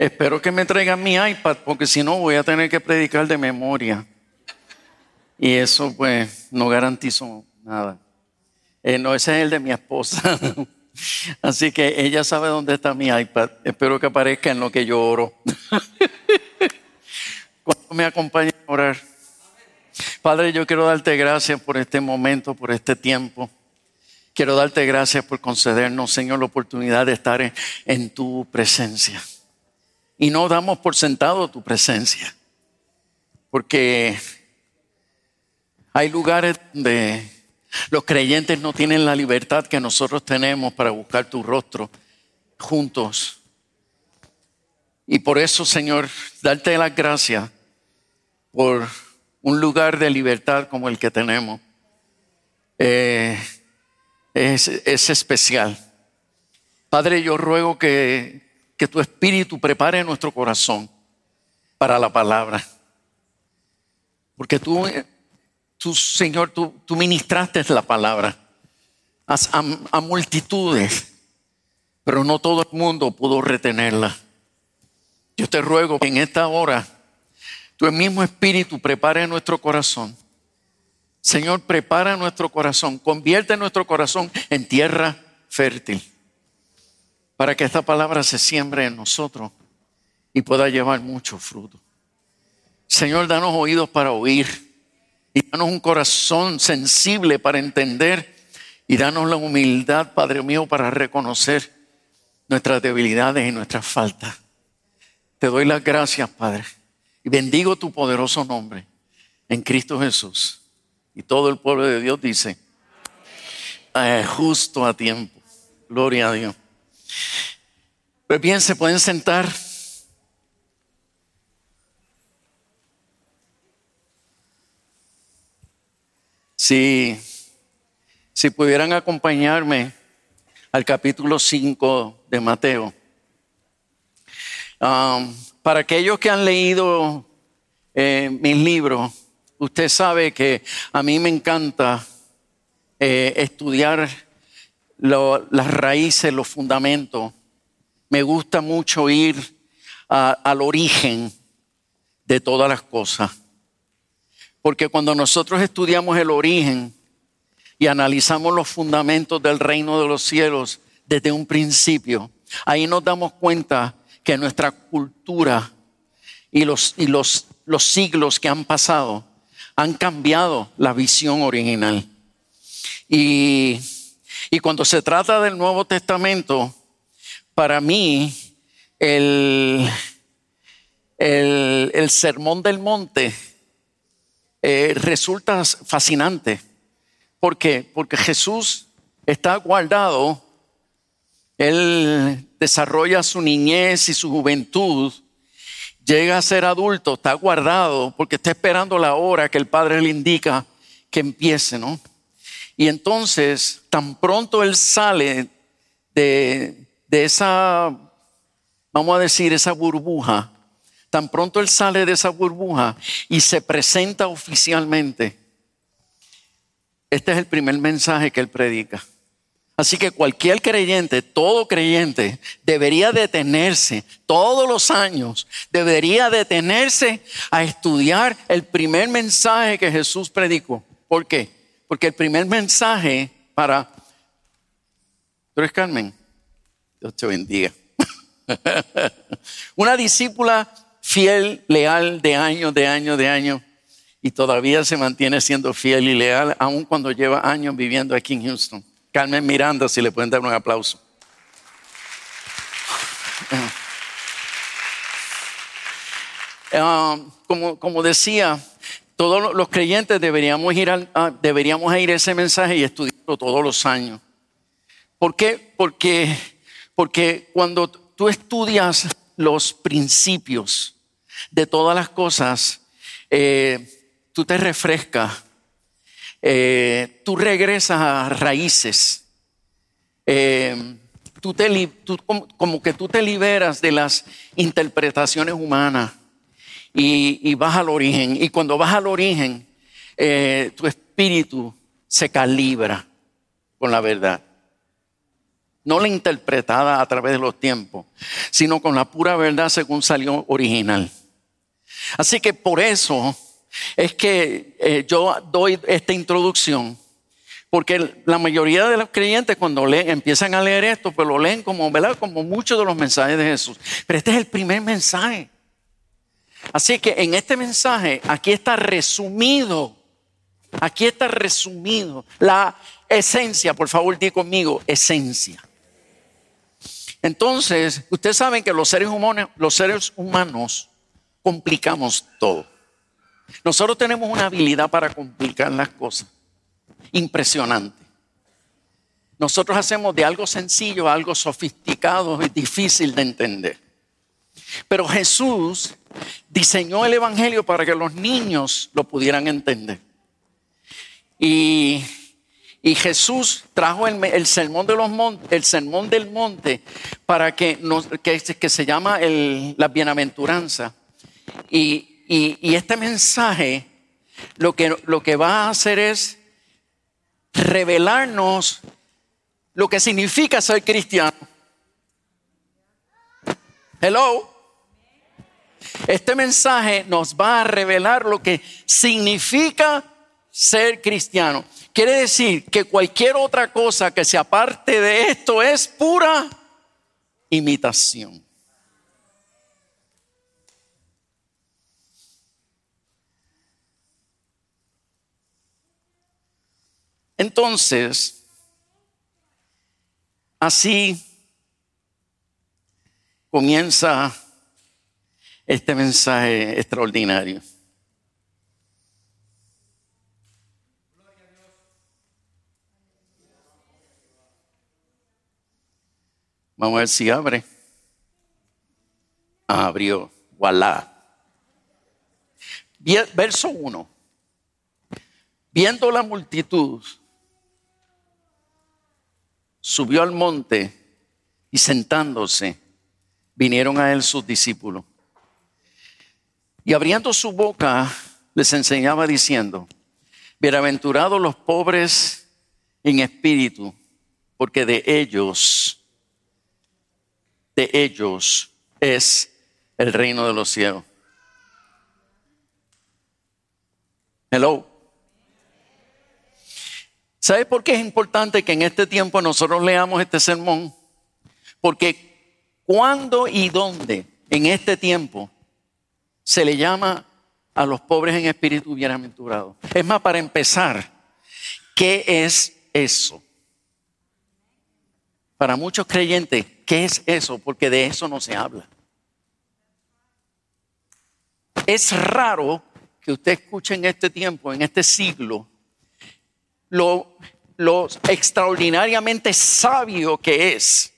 Espero que me traigan mi iPad porque si no voy a tener que predicar de memoria. Y eso pues no garantizo nada. Eh, no, ese es el de mi esposa. Así que ella sabe dónde está mi iPad. Espero que aparezca en lo que yo oro. ¿Cuánto me acompaña a orar? Padre, yo quiero darte gracias por este momento, por este tiempo. Quiero darte gracias por concedernos, Señor, la oportunidad de estar en tu presencia. Y no damos por sentado tu presencia. Porque hay lugares donde los creyentes no tienen la libertad que nosotros tenemos para buscar tu rostro juntos. Y por eso, Señor, darte las gracias por un lugar de libertad como el que tenemos. Eh, es, es, especial. Padre, yo ruego que, que tu espíritu prepare nuestro corazón para la palabra. Porque tú tú, Señor, tú, tú ministraste la palabra a, a, multitudes, pero no todo el mundo pudo retenerla. Yo te ruego que en esta hora tu mismo espíritu prepare nuestro corazón. Señor, prepara nuestro corazón, convierte nuestro corazón en tierra fértil, para que esta palabra se siembre en nosotros y pueda llevar mucho fruto. Señor, danos oídos para oír y danos un corazón sensible para entender y danos la humildad, Padre mío, para reconocer nuestras debilidades y nuestras faltas. Te doy las gracias, Padre, y bendigo tu poderoso nombre en Cristo Jesús. Y todo el pueblo de Dios dice, eh, justo a tiempo. Gloria a Dios. Pues bien, se pueden sentar. Si, si pudieran acompañarme al capítulo 5 de Mateo. Um, para aquellos que han leído eh, mis libros, usted sabe que a mí me encanta eh, estudiar las raíces, los fundamentos. Me gusta mucho ir al origen de todas las cosas. Porque cuando nosotros estudiamos el origen y analizamos los fundamentos del reino de los cielos desde un principio, ahí nos damos cuenta que nuestra cultura y los, y los, los siglos que han pasado han cambiado la visión original. Y, y cuando se trata del Nuevo Testamento, para mí el, el, el Sermón del Monte eh, resulta fascinante. ¿Por qué? Porque Jesús está guardado, Él desarrolla su niñez y su juventud, llega a ser adulto, está guardado porque está esperando la hora que el Padre le indica que empiece, ¿no? Y entonces, tan pronto Él sale de, de esa, vamos a decir, esa burbuja, Tan pronto él sale de esa burbuja y se presenta oficialmente, este es el primer mensaje que él predica. Así que cualquier creyente, todo creyente, debería detenerse todos los años, debería detenerse a estudiar el primer mensaje que Jesús predicó. ¿Por qué? Porque el primer mensaje para... ¿Tú eres Carmen? Dios te bendiga. Una discípula fiel, leal de año, de año, de año, y todavía se mantiene siendo fiel y leal, aun cuando lleva años viviendo aquí en Houston. Carmen Miranda, si le pueden dar un aplauso. Ah, como, como, decía, todos los creyentes deberíamos ir, a, deberíamos ir a ese mensaje y estudiarlo todos los años. ¿Por qué? Porque, porque cuando tú estudias los principios de todas las cosas, eh, tú te refrescas, eh, tú regresas a raíces, eh, tú te, como, que tú te liberas de las interpretaciones humanas y, vas al origen. Y cuando vas al origen, tu espíritu se calibra con la verdad. no la interpretada a través de los tiempos, sino con la pura verdad según salió original. Así que por eso es que eh, yo doy esta introducción, porque la mayoría de los creyentes cuando leen, empiezan a leer esto, pues lo leen como, ¿verdad? Como muchos de los mensajes de Jesús. Pero este es el primer mensaje. Así que en este mensaje, aquí está resumido, aquí está resumido la esencia, por favor, di conmigo, esencia. Entonces, ustedes saben que los seres humanos, los seres humanos complicamos todo. Nosotros tenemos una habilidad para complicar las cosas. Impresionante. Nosotros hacemos de algo sencillo a algo sofisticado y difícil de entender. Pero Jesús diseñó el Evangelio para que los niños lo pudieran entender. Y, Jesús trajo el, sermón de los el sermón del monte para que, nos, que, se llama la bienaventuranza. Y, este mensaje lo que, lo que va a hacer es revelarnos lo que significa ser cristiano. Hello. Este mensaje nos va a revelar lo que significa ser cristiano. Quiere decir que cualquier otra cosa que se aparte de esto es pura imitación. Entonces, así comienza este mensaje extraordinario. Vamos a ver si abre. Abrió. Voilà. Verso 1. Viendo la multitud, subió al monte y sentándose, vinieron a él sus discípulos. Y abriendo su boca, les enseñaba diciendo, bienaventurados los pobres en espíritu, porque de ellos, de ellos es el reino de los cielos. Hello. ¿Sabe por qué es importante que en este tiempo nosotros leamos este sermón? Porque cuando y dónde en este tiempo se le llama a los pobres en espíritu bienaventurados. Es más, para empezar, ¿qué es eso? Para muchos creyentes, ¿qué es eso? Porque de eso no se habla. Es raro que usted escuche en este tiempo, en este siglo, lo, extraordinariamente sabio que es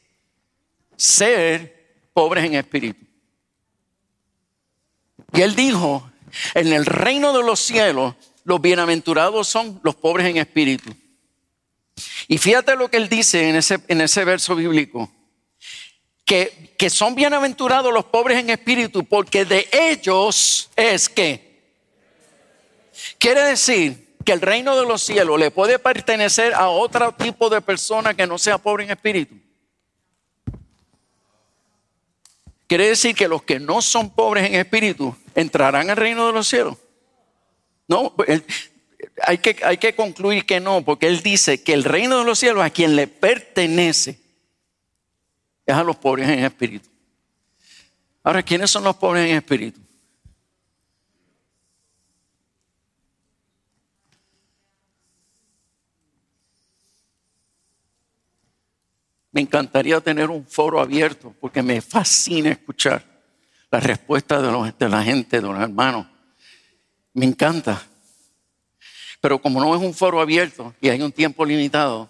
ser pobres en espíritu. Y él dijo, en el reino de los cielos, los bienaventurados son los pobres en espíritu. Y fíjate lo que él dice en ese, en ese verso bíblico, que, que son bienaventurados los pobres en espíritu porque de ellos es que. Quiere decir que el reino de los cielos le puede pertenecer a otro tipo de persona que no sea pobre en espíritu. Quiere decir que los que no son pobres en espíritu entrarán al reino de los cielos. No, hay, que, hay que concluir que no, porque él dice que el reino de los cielos a quien le pertenece es a los pobres en espíritu. Ahora, ¿quiénes son los pobres en espíritu? Me encantaría tener un foro abierto porque me fascina escuchar la respuesta de, de la gente, de los hermanos. Me encanta. Pero como no es un foro abierto y hay un tiempo limitado,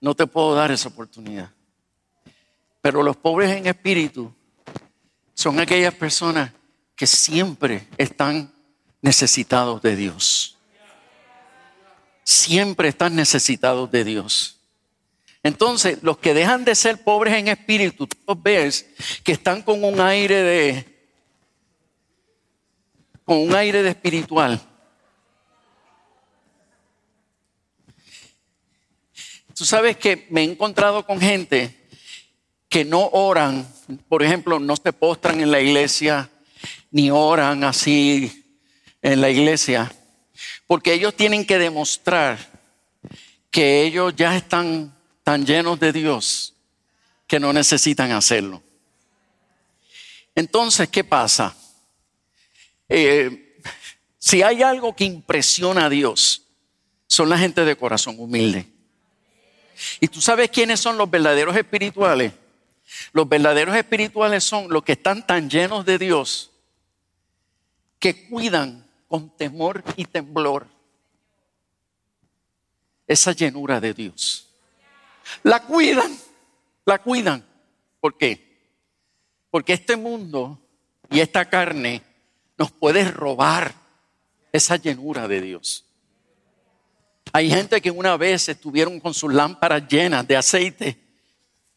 no te puedo dar esa oportunidad. Pero los pobres en espíritu son aquellas personas que siempre están necesitados de Dios. Siempre están necesitados de Dios. Entonces, los que dejan de ser pobres en espíritu, tú ves que están con un aire de con un aire de espiritual. Tú sabes que me he encontrado con gente que no oran, por ejemplo, no se postran en la iglesia, ni oran así en la iglesia, porque ellos tienen que demostrar que ellos ya están tan llenos de Dios que no necesitan hacerlo. Entonces, ¿qué pasa? Eh, si hay algo que impresiona a Dios, son la gente de corazón humilde. ¿Y tú sabes quiénes son los verdaderos espirituales? Los verdaderos espirituales son los que están tan llenos de Dios que cuidan con temor y temblor esa llenura de Dios. La cuidan, la cuidan. ¿Por qué? Porque este mundo y esta carne nos puede robar esa llenura de Dios. Hay gente que una vez estuvieron con sus lámparas llenas de aceite,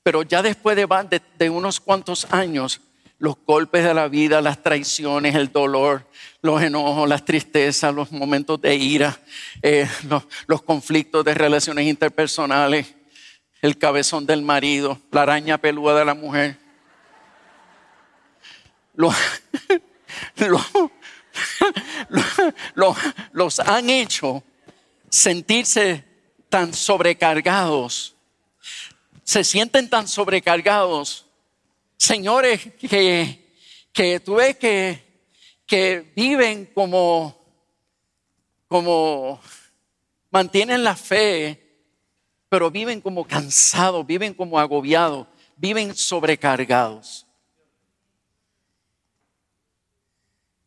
pero ya después de, unos cuantos años, los golpes de la vida, las traiciones, el dolor, los enojos, las tristezas, los momentos de ira, eh, los, conflictos de relaciones interpersonales, el cabezón del marido, la araña peluda de la mujer. han hecho sentirse tan sobrecargados. Se sienten tan sobrecargados. Señores que, que tú ves que, que viven como, como mantienen la fe, pero viven como cansados, viven como agobiados, viven sobrecargados.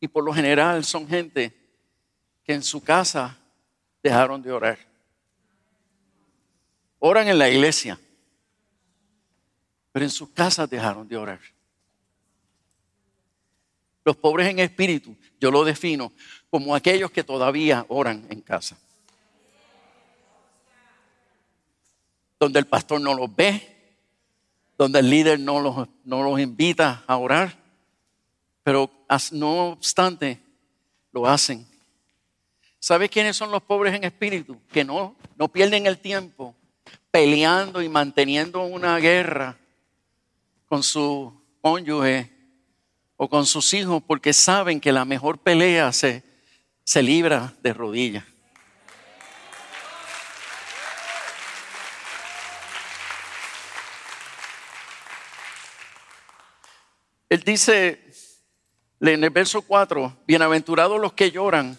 Y por lo general son gente que en su casa dejaron de orar. Oran en la iglesia, pero en sus casas dejaron de orar. Los pobres en espíritu, yo lo defino como aquellos que todavía oran en casa. Donde el pastor no los ve, donde el líder no los, no los invita a orar, pero no obstante lo hacen ¿Sabe quiénes son los pobres en espíritu? Que no, no pierden el tiempo peleando y manteniendo una guerra con su cónyuge o con sus hijos porque saben que la mejor pelea se, se libra de rodillas. Él dice en el verso 4, bienaventurados los que lloran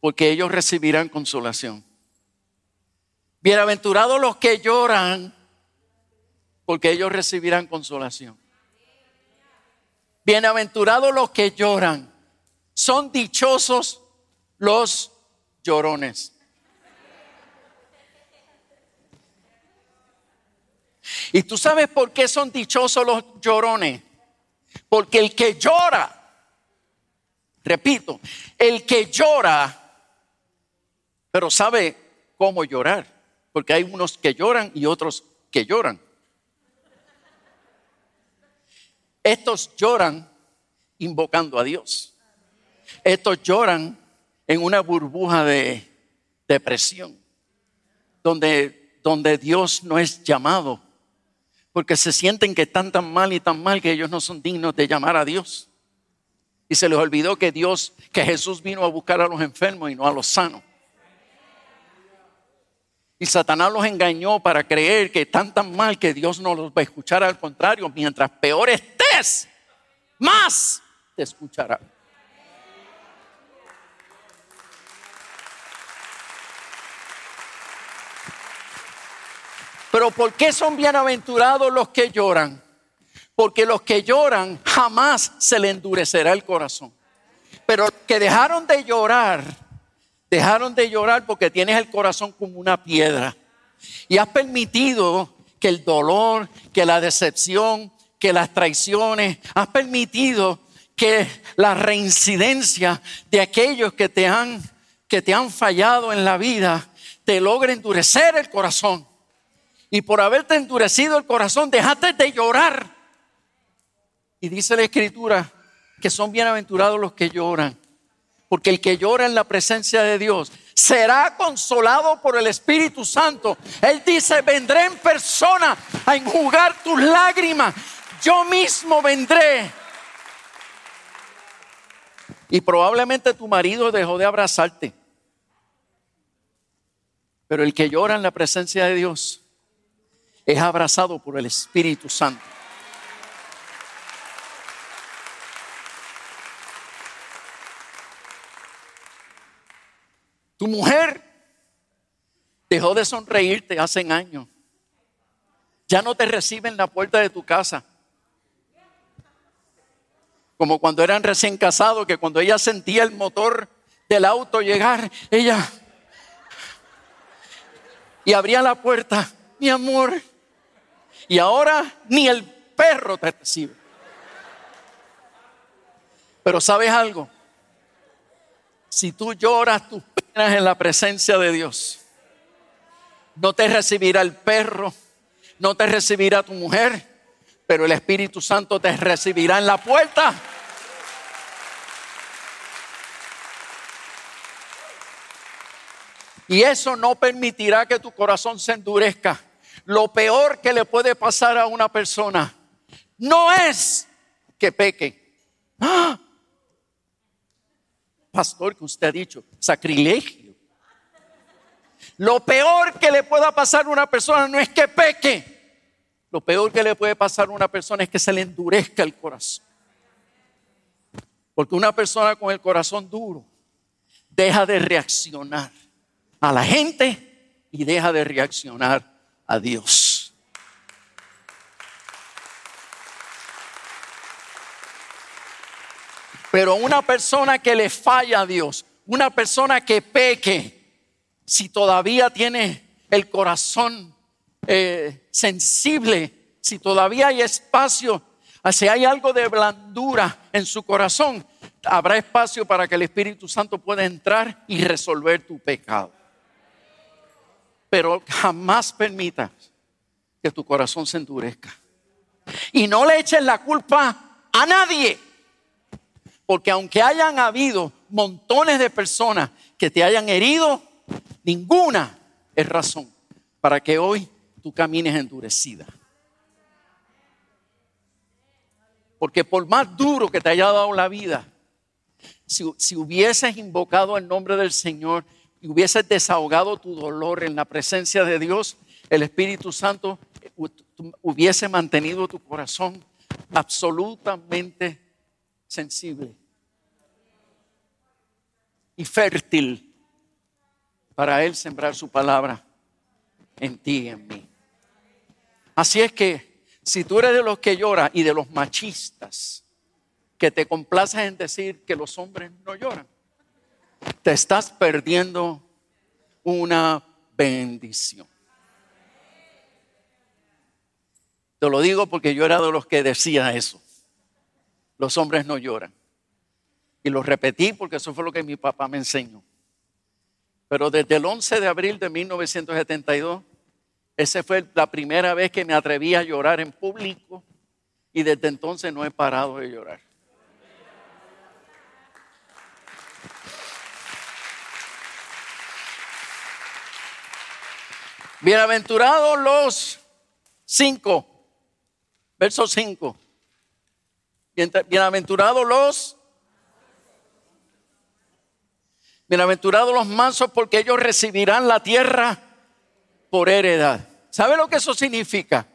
porque ellos recibirán consolación. Bienaventurados los que lloran, porque ellos recibirán consolación. Bienaventurados los que lloran, son dichosos los llorones. ¿Y tú sabes por qué son dichosos los llorones? Porque el que llora, repito, el que llora pero sabe cómo llorar, porque hay unos que lloran y otros que lloran. Estos lloran invocando a Dios. Estos lloran en una burbuja de depresión, donde, donde Dios no es llamado, porque se sienten que están tan mal y tan mal que ellos no son dignos de llamar a Dios. Y se les olvidó que Dios, que Jesús vino a buscar a los enfermos y no a los sanos. Y Satanás los engañó para creer que tan mal que Dios no los va a escuchar. Al contrario, mientras peor estés, más te escuchará. Pero ¿por qué son bienaventurados los que lloran? Porque los que lloran jamás se le endurecerá el corazón. Pero los que dejaron de llorar Dejaron de llorar porque tienes el corazón como una piedra. Y has permitido que el dolor, que la decepción, que las traiciones, has permitido que la reincidencia de aquellos que te han, que te han fallado en la vida te logre endurecer el corazón. Y por haberte endurecido el corazón, dejaste de llorar. Y dice la escritura que son bienaventurados los que lloran porque el que llora en la presencia de Dios será consolado por el Espíritu Santo. Él dice, vendré en persona a enjugar tus lágrimas. Yo mismo vendré. Y probablemente tu marido dejó de abrazarte. Pero el que llora en la presencia de Dios es abrazado por el Espíritu Santo. Tu mujer dejó de sonreírte hace años. Ya no te recibe en la puerta de tu casa. Como cuando eran recién casados, que cuando ella sentía el motor del auto llegar, ella y abría la puerta, mi amor. Y ahora ni el perro te recibe. Pero sabes algo, si tú lloras tus en la presencia de Dios, no te recibirá el perro, no te recibirá tu mujer, pero el Espíritu Santo te recibirá en la puerta. Y eso no permitirá que tu corazón se endurezca. Lo peor que le puede pasar a una persona no es que peque. ¡Ah! Pastor, que usted ha dicho, sacrilegio. Lo peor que le pueda pasar a una persona no es que peque. Lo peor que le puede pasar a una persona es que se le endurezca el corazón. Porque una persona con el corazón duro deja de reaccionar a la gente y deja de reaccionar a Dios. Pero una persona que le falla a Dios, una persona que peque, si todavía tiene el corazón eh, sensible, si todavía hay espacio, si hay algo de blandura en su corazón, habrá espacio para que el Espíritu Santo pueda entrar y resolver tu pecado. Pero jamás permitas que tu corazón se endurezca. Y no le eches la culpa a nadie. Porque aunque hayan habido montones de personas que te hayan herido, ninguna es razón para que hoy tú camines endurecida. Porque por más duro que te haya dado la vida, si, si, hubieses invocado el nombre del Señor y hubieses desahogado tu dolor en la presencia de Dios, el Espíritu Santo hubiese mantenido tu corazón absolutamente sensible y fértil para Él sembrar su palabra en ti y en mí. Así es que si tú eres de los que lloran y de los machistas, que te complaces en decir que los hombres no lloran, te estás perdiendo una bendición. Te lo digo porque yo era de los que decía eso. Los hombres no lloran. Y lo repetí porque eso fue lo que mi papá me enseñó. Pero desde el 11 de abril de 1972, esa fue la primera vez que me atreví a llorar en público y desde entonces no he parado de llorar. Bienaventurados los cinco, verso cinco. Bienaventurados los Bienaventurados los mansos porque ellos recibirán la tierra por heredad. ¿Sabe lo que eso significa?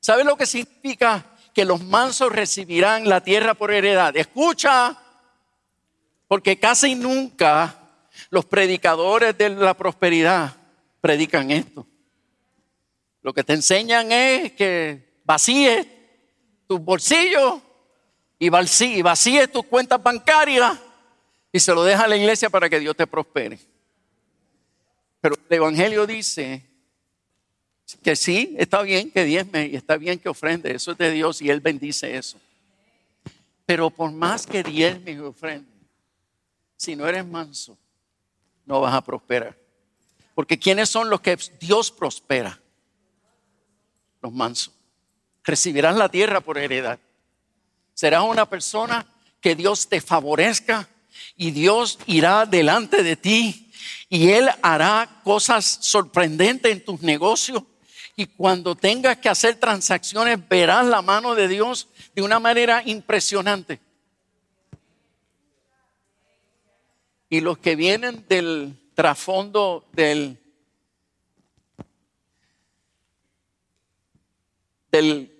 ¿Sabe lo que significa que los mansos recibirán la tierra por heredad? Escucha, porque casi nunca los predicadores de la prosperidad predican esto. Lo que te enseñan es que vacíes tus bolsillos y vacíes tus cuentas bancarias y se lo deja a la iglesia para que Dios te prospere. Pero el Evangelio dice que sí, está bien que diezme y está bien que ofrende, eso es de Dios y Él bendice eso. Pero por más que diezme y ofrende, si no eres manso, no vas a prosperar. Porque ¿quiénes son los que Dios prospera? Los mansos. Recibirás la tierra por heredad. Serás una persona que Dios te favorezca y Dios irá delante de ti y Él hará cosas sorprendentes en tus negocios. Y cuando tengas que hacer transacciones, verás la mano de Dios de una manera impresionante. Y los que vienen del trasfondo del, del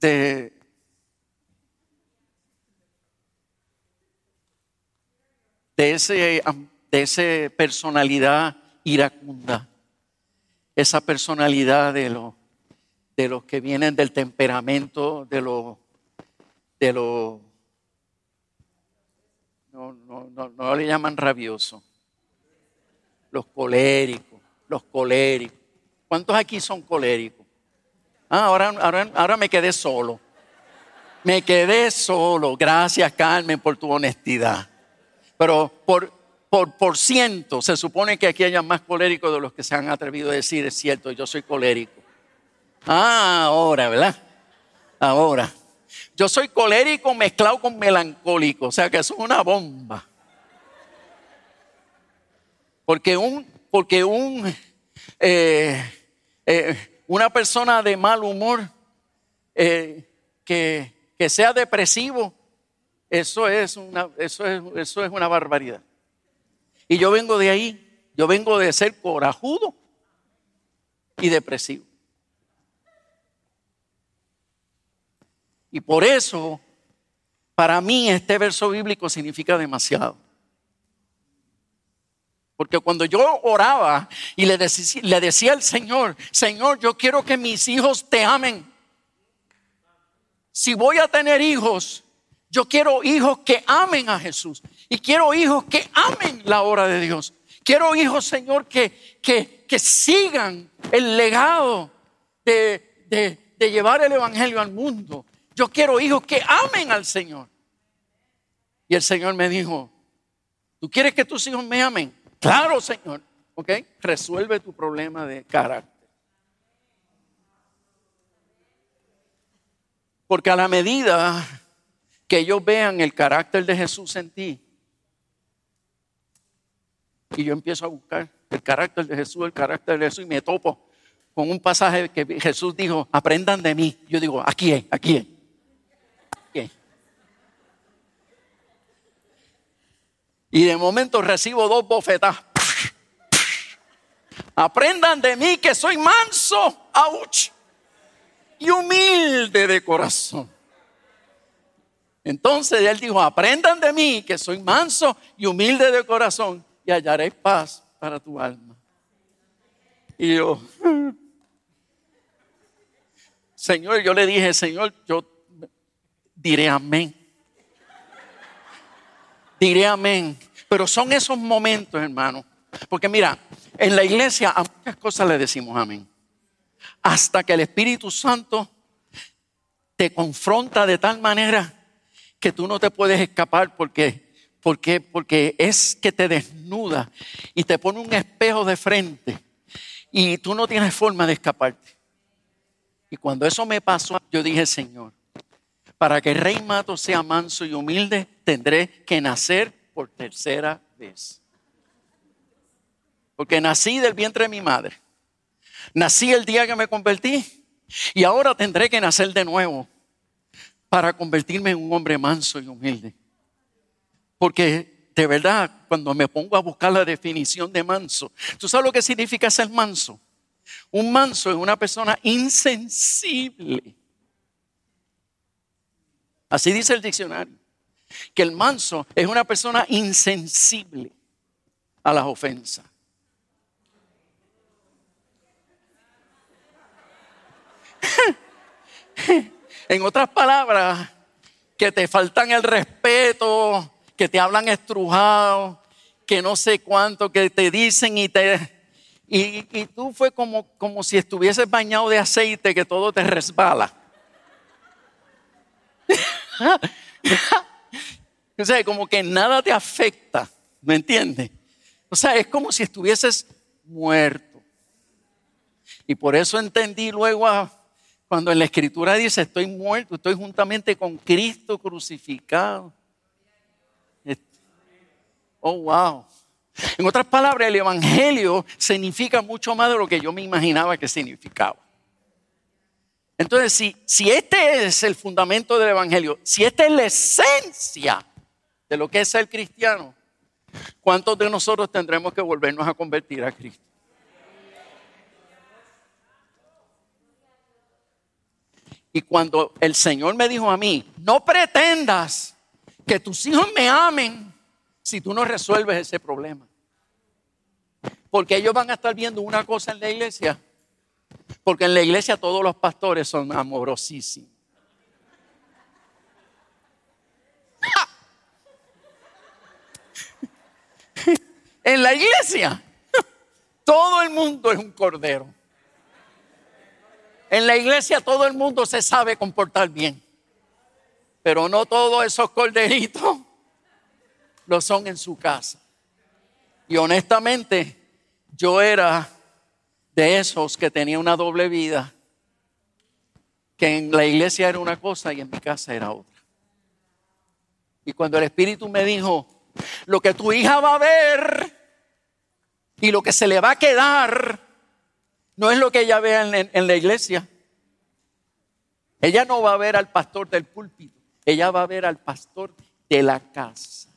de, de ese, de esa personalidad iracunda, esa personalidad de, lo, de los que vienen del temperamento, de los de lo, no, no, no, no le llaman rabioso, los coléricos, los coléricos. ¿Cuántos aquí son coléricos? Ah, ahora, ahora, ahora me quedé solo. Me quedé solo. Gracias, Carmen, por tu honestidad. Pero por, por, por ciento, se supone que aquí haya más coléricos de los que se han atrevido a decir, es cierto, yo soy colérico. Ah, ahora, ¿verdad? Ahora. Yo soy colérico mezclado con melancólico, o sea que eso es una bomba. Porque un, porque un, eh, eh, una persona de mal humor eh, que, que, sea depresivo, eso es, una, eso, es, eso es una barbaridad. Y yo vengo de ahí, yo vengo de ser corajudo y depresivo. Y por eso, para mí, este verso bíblico significa demasiado. Porque cuando yo oraba y le decía, le decía al Señor, Señor, yo quiero que mis hijos te amen. Si voy a tener hijos, yo quiero hijos que amen a Jesús. Y quiero hijos que amen la obra de Dios. Quiero hijos, Señor, que, que, que sigan el legado de, de, de llevar el Evangelio al mundo. Yo quiero hijos que amen al Señor. Y el Señor me dijo, ¿tú quieres que tus hijos me amen? Claro, Señor. ¿Ok? Resuelve tu problema de carácter. Porque a la medida que ellos vean el carácter de Jesús en ti, y yo empiezo a buscar el carácter de Jesús, el carácter de Jesús, y me topo con un pasaje que Jesús dijo, aprendan de mí. Yo digo, aquí es, aquí es. Y de momento recibo dos bofetadas. Aprendan de mí que soy manso, ¡auch! y humilde de corazón. Entonces él dijo, aprendan de mí que soy manso y humilde de corazón y hallaréis paz para tu alma. Y yo, Señor, yo le dije, Señor, yo diré amén diré amén. Pero son esos momentos, hermano. Porque mira, en la iglesia a muchas cosas le decimos amén. Hasta que el Espíritu Santo te confronta de tal manera que tú no te puedes escapar porque, porque, porque es que te desnuda y te pone un espejo de frente y tú no tienes forma de escaparte. Y cuando eso me pasó, yo dije, Señor, para que el rey mato sea manso y humilde, tendré que nacer por tercera vez. Porque nací del vientre de mi madre. Nací el día que me convertí y ahora tendré que nacer de nuevo para convertirme en un hombre manso y humilde. Porque de verdad, cuando me pongo a buscar la definición de manso, ¿tú sabes lo que significa ser manso? Un manso es una persona insensible Así dice el diccionario. Que el manso es una persona insensible a las ofensas. en otras palabras, que te faltan el respeto, que te hablan estrujado, que no sé cuánto, que te dicen y te... Y, y tú fue como, como si estuvieses bañado de aceite, que todo te resbala. o sea, como que nada te afecta, ¿me entiendes? O sea, es como si estuvieses muerto. Y por eso entendí luego cuando en la escritura dice, estoy muerto, estoy juntamente con Cristo crucificado. Oh, wow. En otras palabras, el Evangelio significa mucho más de lo que yo me imaginaba que significaba. Entonces, si, si este es el fundamento del Evangelio, si esta es la esencia de lo que es ser cristiano, ¿cuántos de nosotros tendremos que volvernos a convertir a Cristo? Y cuando el Señor me dijo a mí, no pretendas que tus hijos me amen si tú no resuelves ese problema. Porque ellos van a estar viendo una cosa en la iglesia. Porque en la iglesia todos los pastores son amorosísimos. en la iglesia todo el mundo es un cordero. En la iglesia todo el mundo se sabe comportar bien. Pero no todos esos corderitos lo son en su casa. Y honestamente, yo era de esos que tenía una doble vida, que en la iglesia era una cosa y en mi casa era otra. Y cuando el Espíritu me dijo, lo que tu hija va a ver y lo que se le va a quedar, no es lo que ella vea en, la iglesia. Ella no va a ver al pastor del púlpito, ella va a ver al pastor de la casa.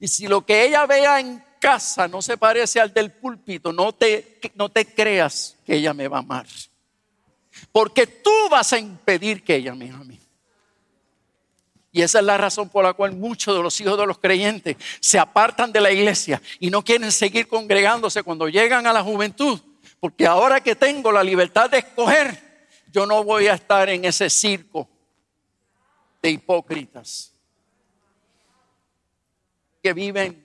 Y si lo que ella vea en casa no se parece al del púlpito, no te, no te creas que ella me va a amar. Porque tú vas a impedir que ella me ame. Y esa es la razón por la cual muchos de los hijos de los creyentes se apartan de la iglesia y no quieren seguir congregándose cuando llegan a la juventud. Porque ahora que tengo la libertad de escoger, yo no voy a estar en ese circo de hipócritas que viven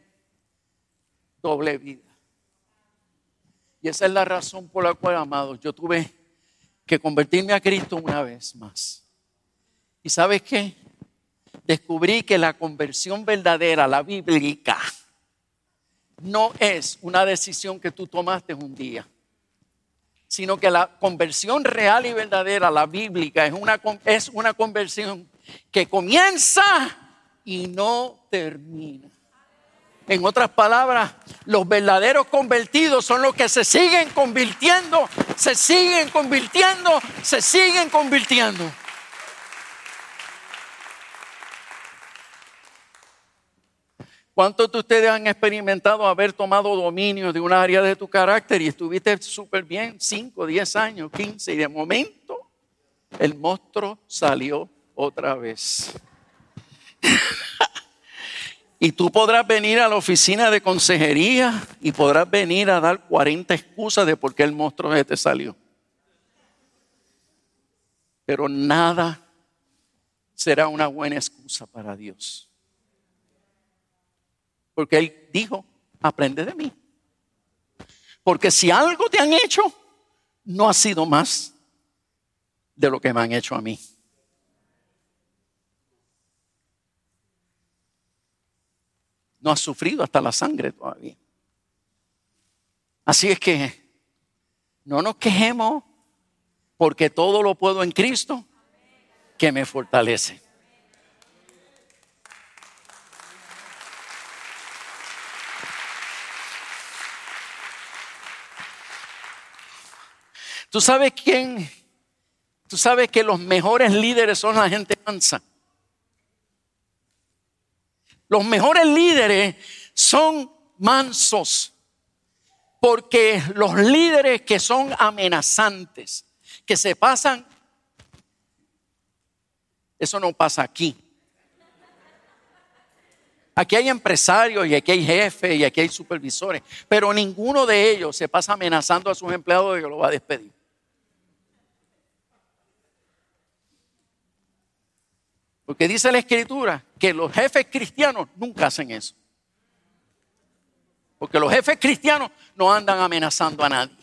doble vida. Y esa es la razón por la cual, amados, yo tuve que convertirme a Cristo una vez más. ¿Y sabes qué? Descubrí que la conversión verdadera, la bíblica, no es una decisión que tú tomaste un día, sino que la conversión real y verdadera, la bíblica, es una, es una conversión que comienza y no termina. En otras palabras, los verdaderos convertidos son los que se siguen convirtiendo, se siguen convirtiendo, se siguen convirtiendo. ¿Cuántos de ustedes han experimentado haber tomado dominio de un área de tu carácter y estuviste súper bien 5, 10 años, 15 y de momento el monstruo salió otra vez? Y tú podrás venir a la oficina de consejería y podrás venir a dar 40 excusas de por qué el monstruo te salió. Pero nada será una buena excusa para Dios. Porque Él dijo, aprende de mí. Porque si algo te han hecho, no ha sido más de lo que me han hecho a mí. no ha sufrido hasta la sangre todavía. Así es que no nos quejemos porque todo lo puedo en Cristo que me fortalece. ¿Tú sabes quién? Tú sabes que los mejores líderes son la gente mansa. Los mejores líderes son mansos. Porque los líderes que son amenazantes, que se pasan, eso no pasa aquí. Aquí hay empresarios y aquí hay jefes y aquí hay supervisores, pero ninguno de ellos se pasa amenazando a sus empleados de que lo va a despedir. Porque dice la escritura que los jefes cristianos nunca hacen eso. Porque los jefes cristianos no andan amenazando a nadie.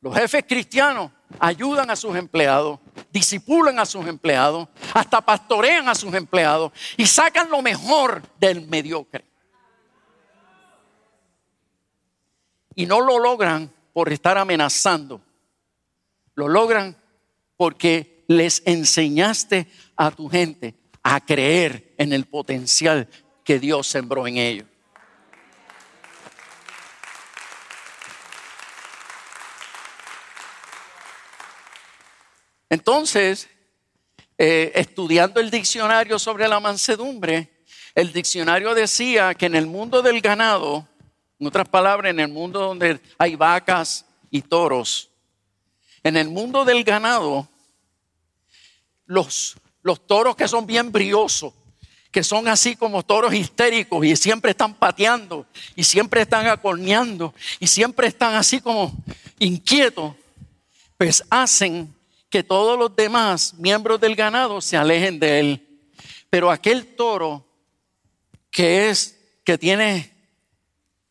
Los jefes cristianos ayudan a sus empleados, disipulan a sus empleados, hasta pastorean a sus empleados y sacan lo mejor del mediocre. Y no lo logran por estar amenazando, lo logran porque les enseñaste a tu gente a creer en el potencial que Dios sembró en ellos. Entonces, eh, estudiando el diccionario sobre la mansedumbre, el diccionario decía que en el mundo del ganado, en otras palabras, en el mundo donde hay vacas y toros, en el mundo del ganado, los, los toros que son bien briosos, que son así como toros histéricos y siempre están pateando y siempre están acorneando y siempre están así como inquietos, pues hacen que todos los demás miembros del ganado se alejen de él. Pero aquel toro que es, que tiene,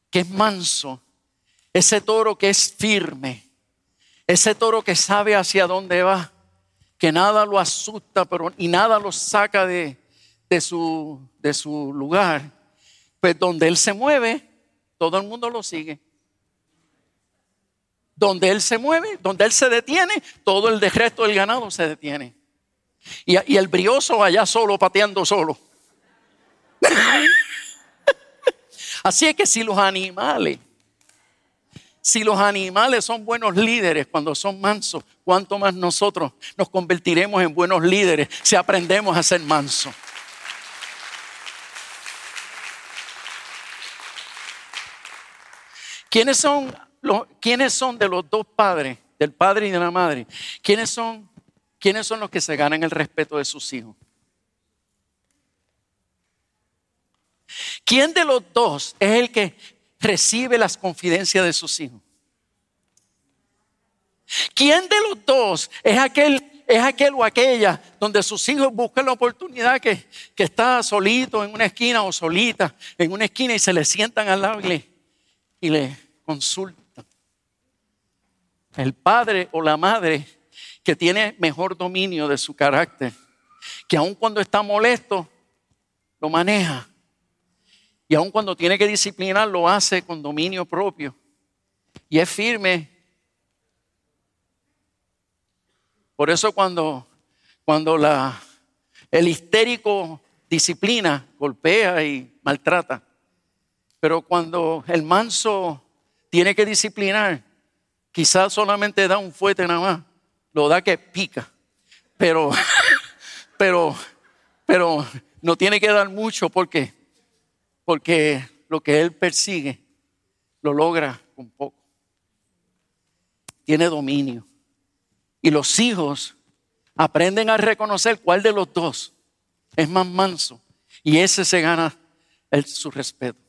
que es manso, ese toro que es firme, ese toro que sabe hacia dónde va, que nada lo asusta pero, y nada lo saca de, de, su, de su lugar, pues donde él se mueve, todo el mundo lo sigue. Donde él se mueve, donde él se detiene, todo el resto del ganado se detiene. Y, y el brioso allá solo, pateando solo. Así es que si los animales, si los animales son buenos líderes cuando son mansos, ¿cuánto más nosotros nos convertiremos en buenos líderes si aprendemos a ser mansos? ¿Quiénes son, ¿Quiénes son de los dos padres, del padre y de la madre? ¿Quiénes son, ¿Quiénes son los que se ganan el respeto de sus hijos? ¿Quién de los dos es el que recibe las confidencias de sus hijos? ¿Quién de los dos es aquel, es aquel o aquella donde sus hijos buscan la oportunidad que, que está solito en una esquina o solita en una esquina y se le sientan al lado y le, y le consultan? El padre o la madre que tiene mejor dominio de su carácter, que aun cuando está molesto, lo maneja y aun cuando tiene que disciplinar, lo hace con dominio propio. Y es firme. Por eso cuando, cuando la, el histérico disciplina, golpea y maltrata. Pero cuando el manso tiene que disciplinar, quizás solamente da un fuete nada más. Lo da que pica. Pero, pero, pero no tiene que dar mucho porque porque lo que él persigue lo logra con poco. Tiene dominio. Y los hijos aprenden a reconocer cuál de los dos es más manso. Y ese se gana su respeto.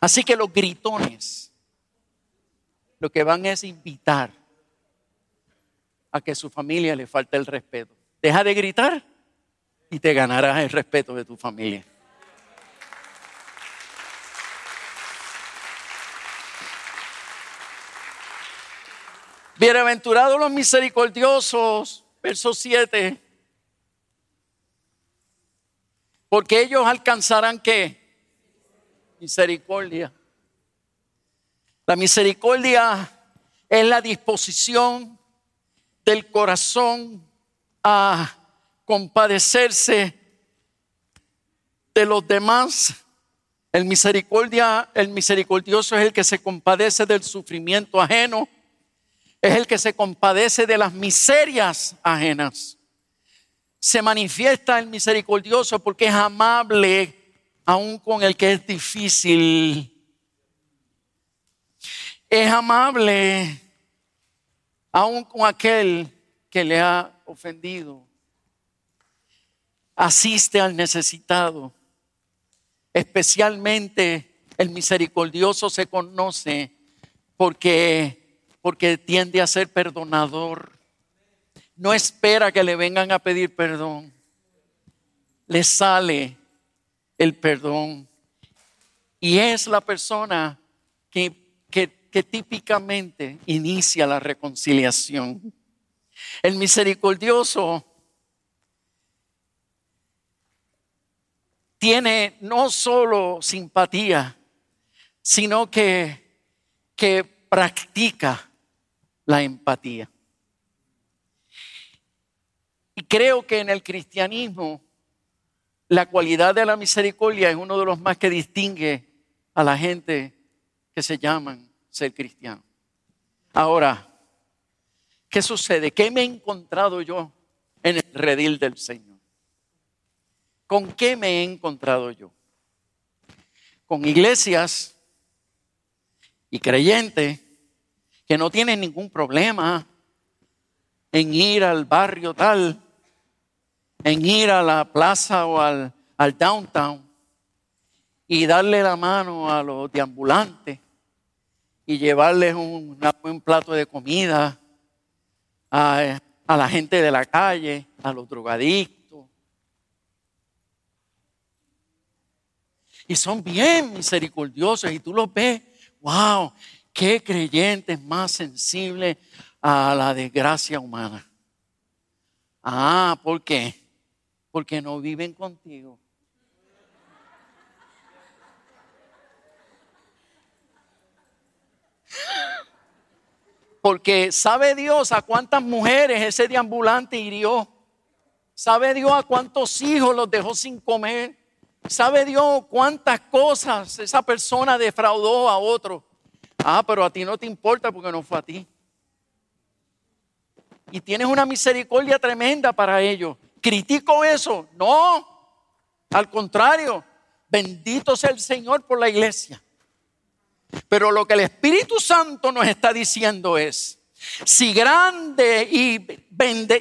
Así que los gritones lo que van es invitar a que su familia le falte el respeto. Deja de gritar y te ganarás el respeto de tu familia. Bienaventurados los misericordiosos, verso 7, porque ellos alcanzarán qué? Misericordia. La misericordia es la disposición del corazón a compadecerse de los demás. El misericordioso es el que se compadece del sufrimiento ajeno, es el que se compadece de las miserias ajenas. Se manifiesta el misericordioso porque es amable aún con el que es difícil. Es amable aún con aquel que le ha ofendido asiste al necesitado. Especialmente el misericordioso se conoce porque, porque tiende a ser perdonador. No espera que le vengan a pedir perdón. Le sale el perdón. Y es la persona que, que típicamente inicia la reconciliación. El misericordioso tiene no solo simpatía, sino que, que practica la empatía. Y creo que en el cristianismo la cualidad de la misericordia es uno de los más que distingue a la gente que se llaman ser cristiano. Ahora, ¿qué sucede? ¿Qué me he encontrado yo en el redil del Señor? ¿Con qué me he encontrado yo? Con iglesias y creyentes que no tienen ningún problema en ir al barrio tal, en ir a la plaza o al, downtown y darle la mano a los deambulantes y llevarles un, un plato de comida a, a la gente de la calle, a los drogadictos y son bien misericordiosos y tú los ves, wow, qué creyentes más sensibles a la desgracia humana. Ah, ¿por qué? Porque no viven contigo. Porque sabe Dios a cuántas mujeres ese deambulante hirió. Sabe Dios a cuántos hijos los dejó sin comer. ¿Sabe Dios cuántas cosas esa persona defraudó a otro? Ah, pero a ti no te importa porque no fue a ti. Y tienes una misericordia tremenda para ellos. ¿Critico eso? No. Al contrario, bendito sea el Señor por la iglesia. Pero lo que el Espíritu Santo nos está diciendo es, si grande y,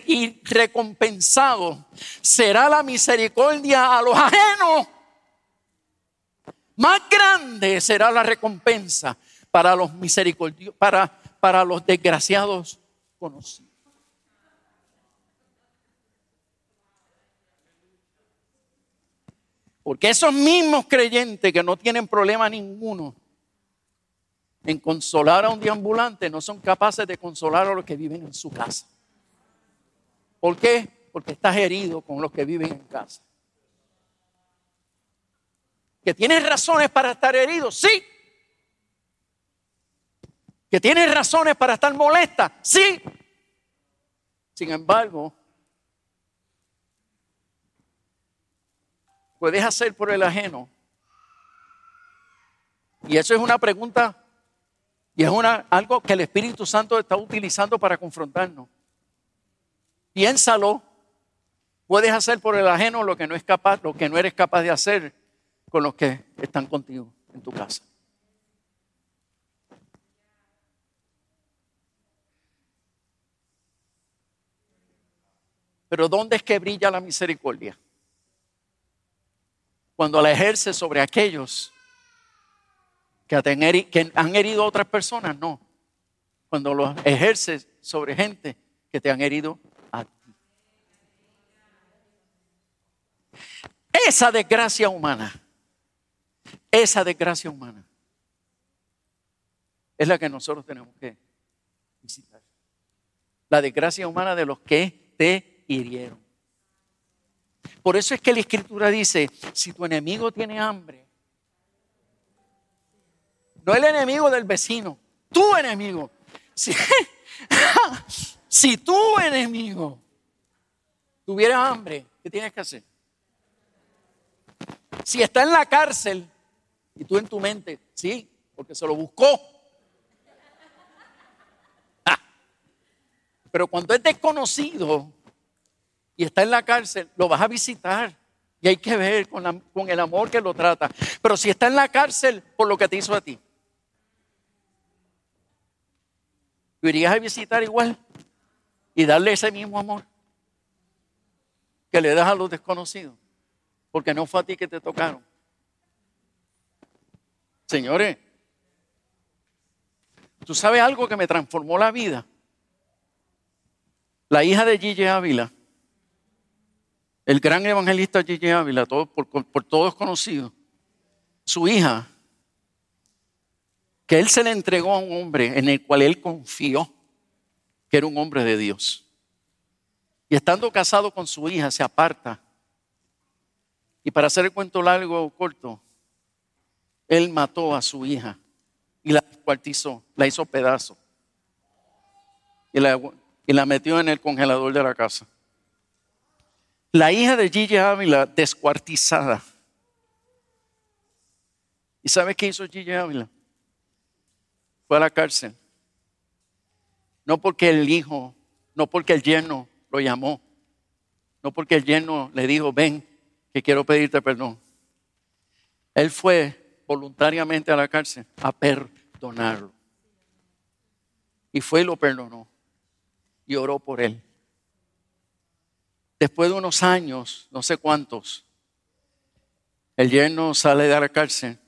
y recompensado será la misericordia a los ajenos, más grande será la recompensa para los misericordios, para, para los desgraciados conocidos. Porque esos mismos creyentes que no tienen problema ninguno en consolar a un deambulante no son capaces de consolar a los que viven en su casa. ¿Por qué? Porque estás herido con los que viven en casa. ¿Que tienes razones para estar herido? Sí. ¿Que tienes razones para estar molesta? Sí. Sin embargo, puedes hacer por el ajeno. Y eso es una pregunta y es una, algo que el Espíritu Santo está utilizando para confrontarnos. Piénsalo. Puedes hacer por el ajeno lo que no es capaz, lo que no eres capaz de hacer con los que están contigo en tu casa. Pero ¿dónde es que brilla la misericordia? Cuando la ejerce sobre aquellos que han herido a otras personas, no. Cuando lo ejerces sobre gente que te han herido a ti. Esa desgracia humana, esa desgracia humana, es la que nosotros tenemos que visitar. La desgracia humana de los que te hirieron. Por eso es que la escritura dice, si tu enemigo tiene hambre, no el enemigo del vecino, tu enemigo. Si, tu enemigo tuviera hambre, ¿qué tienes que hacer? Si está en la cárcel y tú en tu mente, sí, porque se lo buscó. Pero cuando es desconocido, y está en la cárcel, lo vas a visitar. Y hay que ver con, con, el amor que lo trata. Pero si está en la cárcel por lo que te hizo a ti, ¿lo irías a visitar igual? Y darle ese mismo amor que le das a los desconocidos. Porque no fue a ti que te tocaron. Señores, ¿tú sabes algo que me transformó la vida? La hija de Gigi Ávila el gran evangelista Gigi Ávila, por, por todos conocido, su hija, que él se le entregó a un hombre en el cual él confió que era un hombre de Dios. Y estando casado con su hija, se aparta. Y para hacer el cuento largo o corto, él mató a su hija y la descuartizó, la hizo pedazo y la, metió en el congelador de la casa. La hija de Gigi Ávila descuartizada. ¿Y sabe qué hizo Gigi Ávila? Fue a la cárcel. No porque el hijo, no porque el yerno lo llamó, no porque el yerno le dijo, ven, que quiero pedirte perdón. Él fue voluntariamente a la cárcel a perdonarlo. Y fue y lo perdonó. Y oró por él. Después de unos años, no sé cuántos, el yerno sale de la cárcel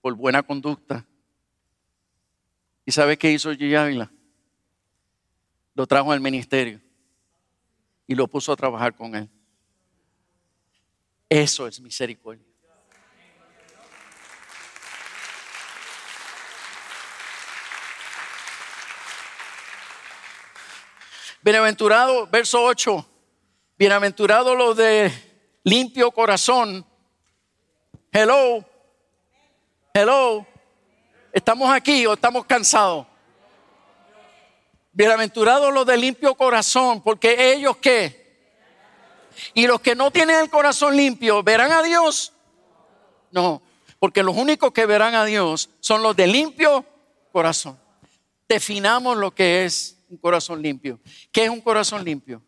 por buena conducta. ¿Y sabe qué hizo Ávila? Lo trajo al ministerio y lo puso a trabajar con él. Eso es misericordia. Bienaventurado, verso 8. Bienaventurado los de limpio corazón. Hello. Hello. ¿Estamos aquí o estamos cansados? Bienaventurados los de limpio corazón, porque ellos qué? Y los que no tienen el corazón limpio, ¿verán a Dios? No, porque los únicos que verán a Dios son los de limpio corazón. Definamos lo que es un corazón limpio. ¿Qué es un corazón limpio?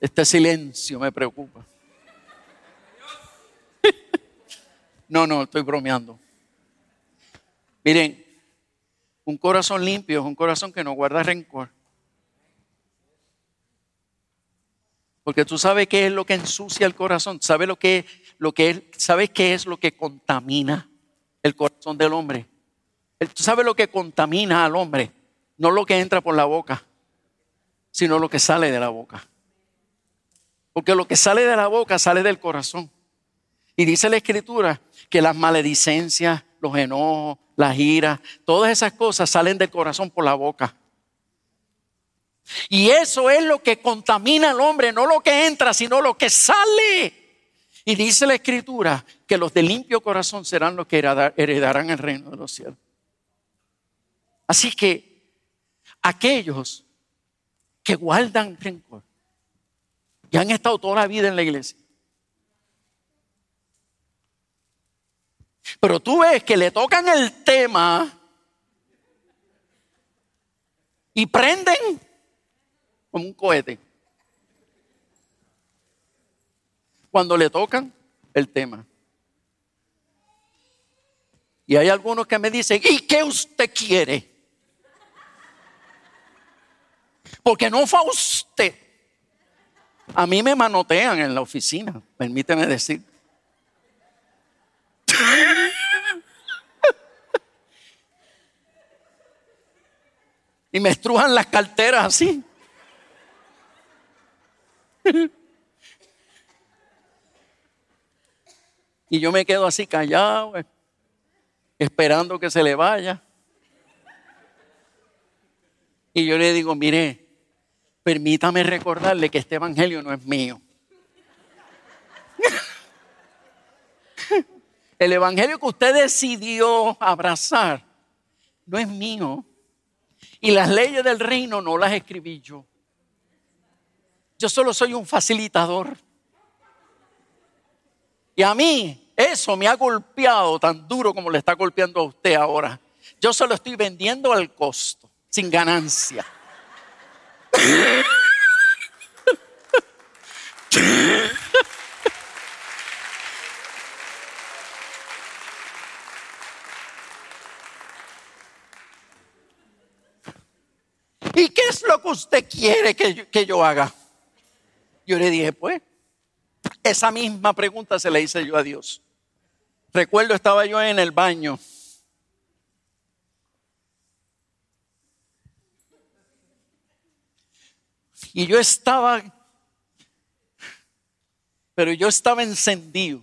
Este silencio me preocupa. No, no, estoy bromeando. Miren, un corazón limpio es un corazón que no guarda rencor. Porque tú sabes qué es lo que ensucia el corazón. ¿Sabes lo que, lo que, sabes qué es lo que contamina el corazón del hombre? Tú sabes lo que contamina al hombre. No lo que entra por la boca, sino lo que sale de la boca. Porque lo que sale de la boca sale del corazón. Y dice la escritura que las maledicencias, los enojos, las iras, todas esas cosas salen del corazón por la boca. Y eso es lo que contamina al hombre, no lo que entra, sino lo que sale. Y dice la escritura que los de limpio corazón serán los que heredarán el reino de los cielos. Así que aquellos que guardan rencor, que han estado toda la vida en la iglesia, pero tú ves que le tocan el tema y prenden como un cohete. Cuando le tocan el tema. Y hay algunos que me dicen, ¿y qué usted quiere? Porque no fue usted. A mí me manotean en la oficina, permíteme decir. y me estrujan las carteras así. y yo me quedo así callado, eh, esperando que se le vaya. Y yo le digo, mire, permítame recordarle que este evangelio no es mío. El evangelio que usted decidió abrazar no es mío. Y las leyes del reino no las escribí yo. Yo solo soy un facilitador. Y a mí eso me ha golpeado tan duro como le está golpeando a usted ahora. Yo solo estoy vendiendo al costo, sin ganancia. ¿Y qué es lo que usted quiere que que yo haga? Yo le dije, pues, esa misma pregunta se la hice yo a Dios. Recuerdo, estaba yo en el baño. Y yo estaba, pero yo estaba encendido.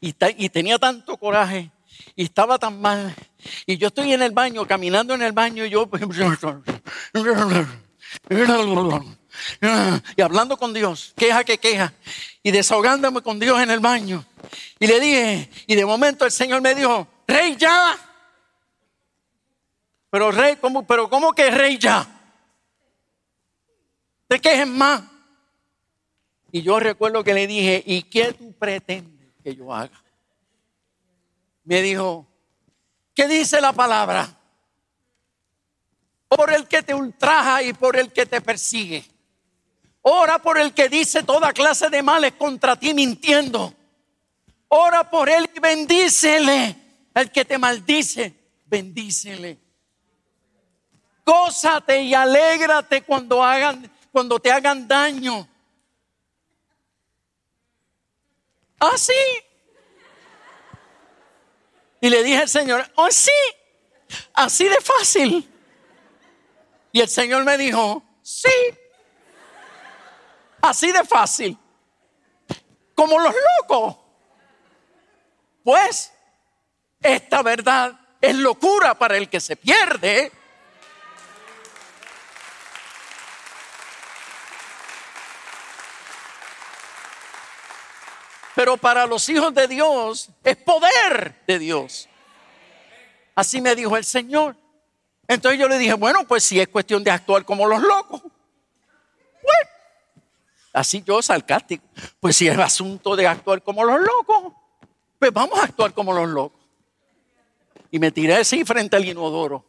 Y, y, tenía tanto coraje. Y estaba tan mal. Y yo estoy en el baño, caminando en el baño, y yo y hablando con Dios, queja que queja, y desahogándome con Dios en el baño. Y le dije, y de momento el Señor me dijo, rey ya. Pero rey, ¿cómo, pero ¿cómo que rey ya? ¿De qué es más? Y yo recuerdo que le dije, ¿y qué tú pretendes que yo haga? Me dijo, ¿qué dice la palabra? Por el que te ultraja y por el que te persigue. Ora por el que dice toda clase de males contra ti mintiendo. Ora por él y bendícele. El que te maldice, bendícele. Gózate y alégrate cuando hagan, cuando te hagan daño. Ah, y le dije al Señor, oh sí, así de fácil. Y el Señor me dijo, sí, así de fácil. Como los locos. Pues esta verdad es locura para el que se pierde. Pero para los hijos de Dios es poder de Dios. Así me dijo el Señor. Entonces yo le dije, bueno, pues si es cuestión de actuar como los locos. Así yo sarcástico. Pues si es asunto de actuar como los locos, pues vamos a actuar como los locos. Y me tiré así frente al inodoro.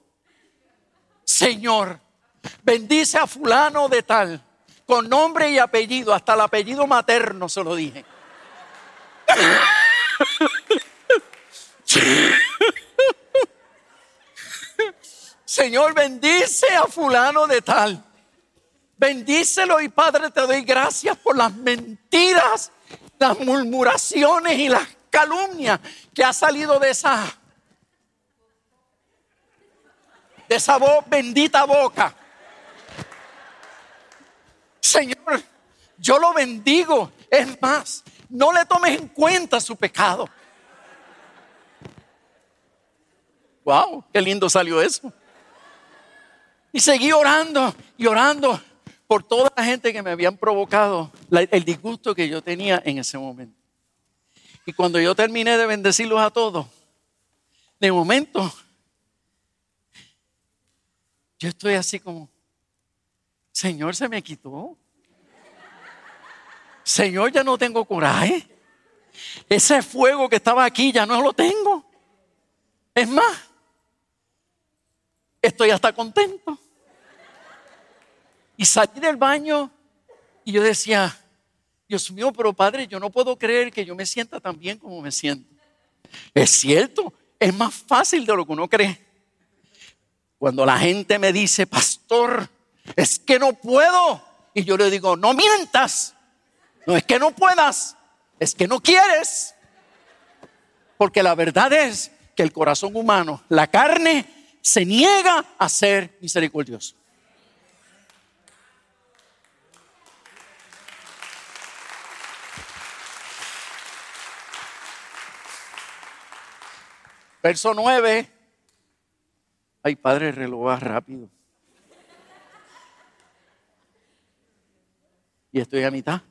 Señor, bendice a fulano de tal, con nombre y apellido, hasta el apellido materno se lo dije. Señor, bendice a fulano de tal. Bendícelo y Padre, te doy gracias por las mentiras, las murmuraciones y las calumnias que ha salido de esa de esa voz, bendita boca. Señor, yo lo bendigo. Es más, no le tomes en cuenta su pecado. Wow, qué lindo salió eso. Y seguí orando y orando por toda la gente que me habían provocado el disgusto que yo tenía en ese momento. Y cuando yo terminé de bendecirlos a todos, de momento, yo estoy así como, Señor, se me quitó. Señor, ya no tengo coraje. Ese fuego que estaba aquí ya no lo tengo. Es más, estoy hasta contento. Y salí del baño y yo decía, Dios mío, pero Padre, yo no puedo creer que yo me sienta tan bien como me siento. Es cierto, es más fácil de lo que uno cree. Cuando la gente me dice, pastor, es que no puedo. Y yo le digo, no mientas. No es que no puedas, es que no quieres. Porque la verdad es que el corazón humano, la carne, se niega a ser misericordioso. Verso 9. Ay, Padre, reloj rápido. Y estoy a mitad.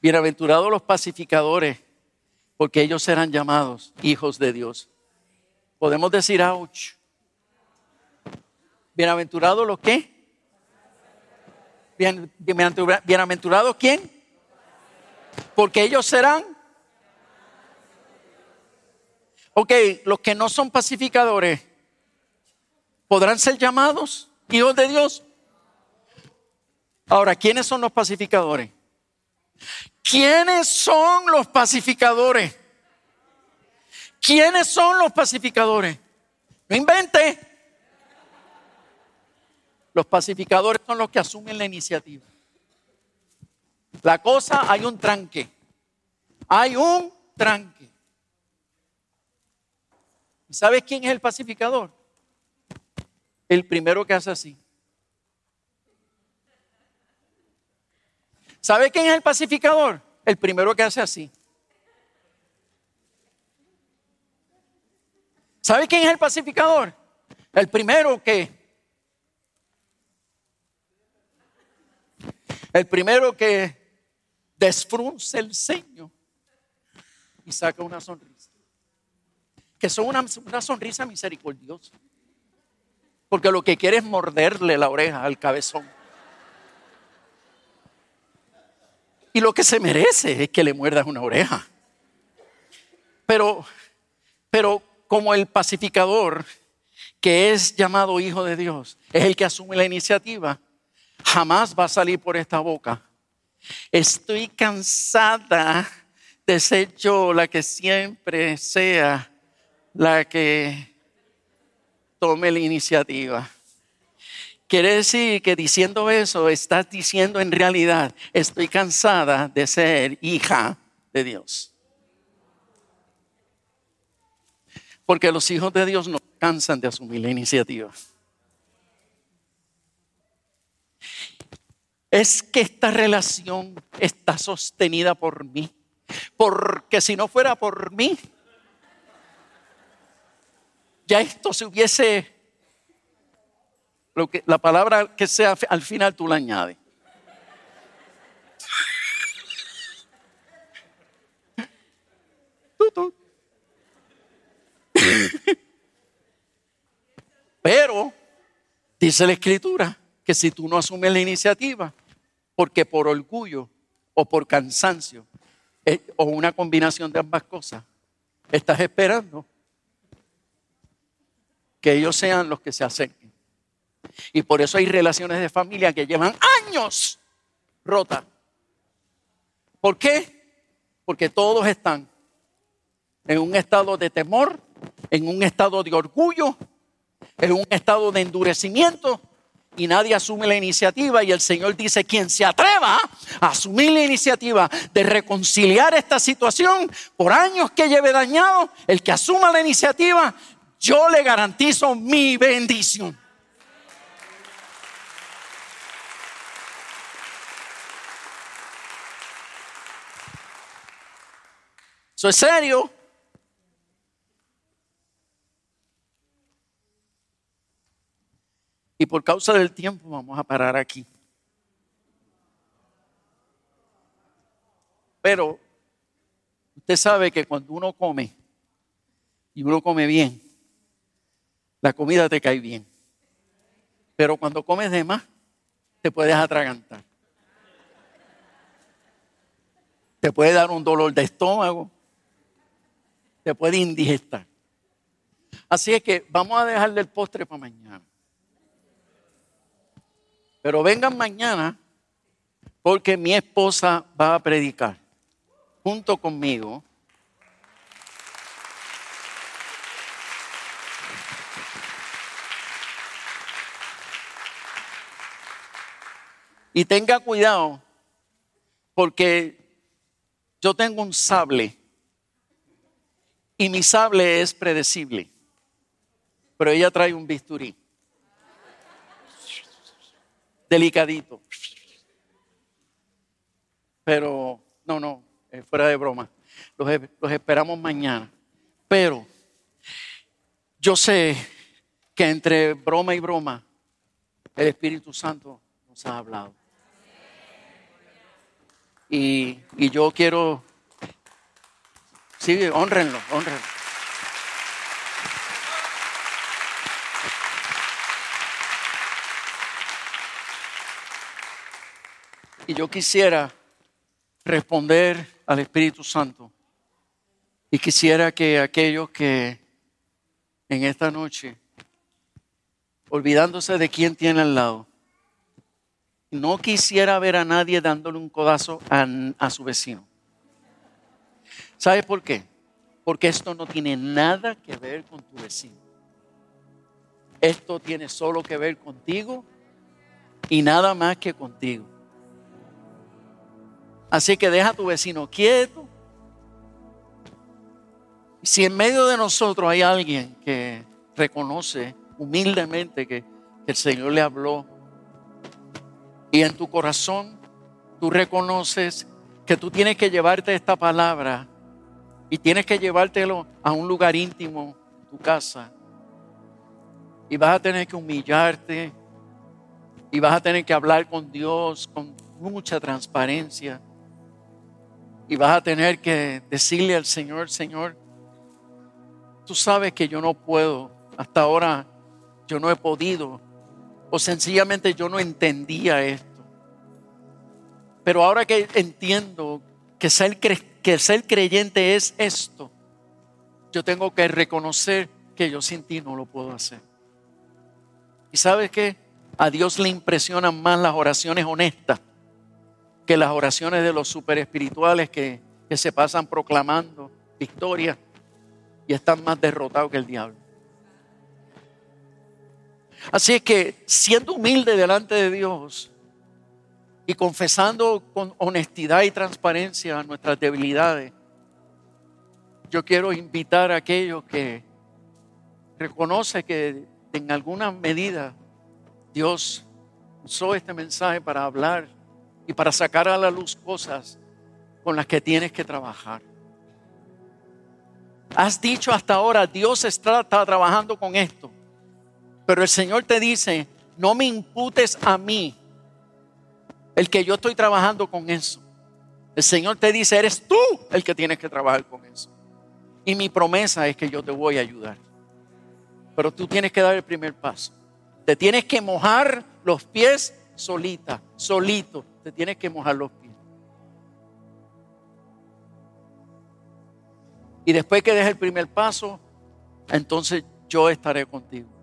Bienaventurados los pacificadores, porque ellos serán llamados hijos de Dios. Podemos decir, ouch. Bienaventurados los qué? Bienaventurados quién? Porque ellos serán. Ok, los que no son pacificadores, ¿podrán ser llamados hijos de Dios? Ahora, ¿quiénes son los pacificadores? ¿Quiénes son los pacificadores? ¿Quiénes son los pacificadores? No invente. Los pacificadores son los que asumen la iniciativa. La cosa, hay un tranque. Hay un tranque. ¿Sabes quién es el pacificador? El primero que hace así. ¿Sabe quién es el pacificador? El primero que hace así. ¿Sabe quién es el pacificador? El primero que... El primero que desfrunce el ceño y saca una sonrisa. Que son una, sonrisa misericordiosa. Porque lo que quiere es morderle la oreja al cabezón. Y lo que se merece es que le muerdas una oreja. Pero, pero como el pacificador, que es llamado hijo de Dios, es el que asume la iniciativa, jamás va a salir por esta boca. Estoy cansada de ser yo la que siempre sea la que tome la iniciativa. Quiere decir que diciendo eso, estás diciendo en realidad, estoy cansada de ser hija de Dios. Porque los hijos de Dios no cansan de asumir la iniciativa. Es que esta relación está sostenida por mí. Porque si no fuera por mí, ya esto se hubiese, lo que, la palabra que sea al final tú la añades. Pero dice la escritura que si tú no asumes la iniciativa, porque por orgullo o por cansancio eh, o una combinación de ambas cosas, estás esperando que ellos sean los que se acerquen. Y por eso hay relaciones de familia que llevan años rotas. ¿Por qué? Porque todos están en un estado de temor, en un estado de orgullo, en un estado de endurecimiento y nadie asume la iniciativa y el Señor dice, quien se atreva a asumir la iniciativa de reconciliar esta situación por años que lleve dañado, el que asuma la iniciativa, yo le garantizo mi bendición. Eso es serio. Y por causa del tiempo vamos a parar aquí. Pero usted sabe que cuando uno come y uno come bien, la comida te cae bien. Pero cuando comes de más, te puedes atragantar. Te puede dar un dolor de estómago. Te puede indigestar. Así es que vamos a dejarle el postre para mañana. Pero vengan mañana porque mi esposa va a predicar junto conmigo. Y tenga cuidado porque yo tengo un sable y mi sable es predecible, pero ella trae un bisturí delicadito. Pero, no, no, fuera de broma. Los, los esperamos mañana. Pero yo sé que entre broma y broma, el Espíritu Santo nos ha hablado. Y, y yo quiero, sí, honrenlo, honrenlo. Y yo quisiera responder al Espíritu Santo. Y quisiera que aquellos que en esta noche, olvidándose de quién tiene al lado, no quisiera ver a nadie dándole un codazo a, a su vecino. ¿Sabes por qué? Porque esto no tiene nada que ver con tu vecino. Esto tiene solo que ver contigo y nada más que contigo. Así que deja a tu vecino quieto. Si en medio de nosotros hay alguien que reconoce humildemente que el Señor le habló y en tu corazón tú reconoces que tú tienes que llevarte esta palabra y tienes que llevártelo a un lugar íntimo, tu casa, y vas a tener que humillarte y vas a tener que hablar con Dios con mucha transparencia. Y vas a tener que decirle al Señor, Señor, tú sabes que yo no puedo, hasta ahora yo no he podido, o sencillamente yo no entendía esto. Pero ahora que entiendo que ser, que ser creyente es esto, yo tengo que reconocer que yo sin ti no lo puedo hacer. ¿Y sabes qué? A Dios le impresionan más las oraciones honestas que las oraciones de los super espirituales que, que se pasan proclamando victoria y están más derrotados que el diablo. Así que siendo humilde delante de Dios y confesando con honestidad y transparencia nuestras debilidades, yo quiero invitar a aquellos que reconocen que en alguna medida Dios usó este mensaje para hablar y para sacar a la luz cosas con las que tienes que trabajar. Has dicho hasta ahora, Dios está, trabajando con esto, pero el Señor te dice, no me imputes a mí el que yo estoy trabajando con eso. El Señor te dice, eres tú el que tienes que trabajar con eso. Y mi promesa es que yo te voy a ayudar. Pero tú tienes que dar el primer paso. Te tienes que mojar los pies solita, solito. Te tienes que mojar los pies. Y después que des el primer paso, entonces yo estaré contigo.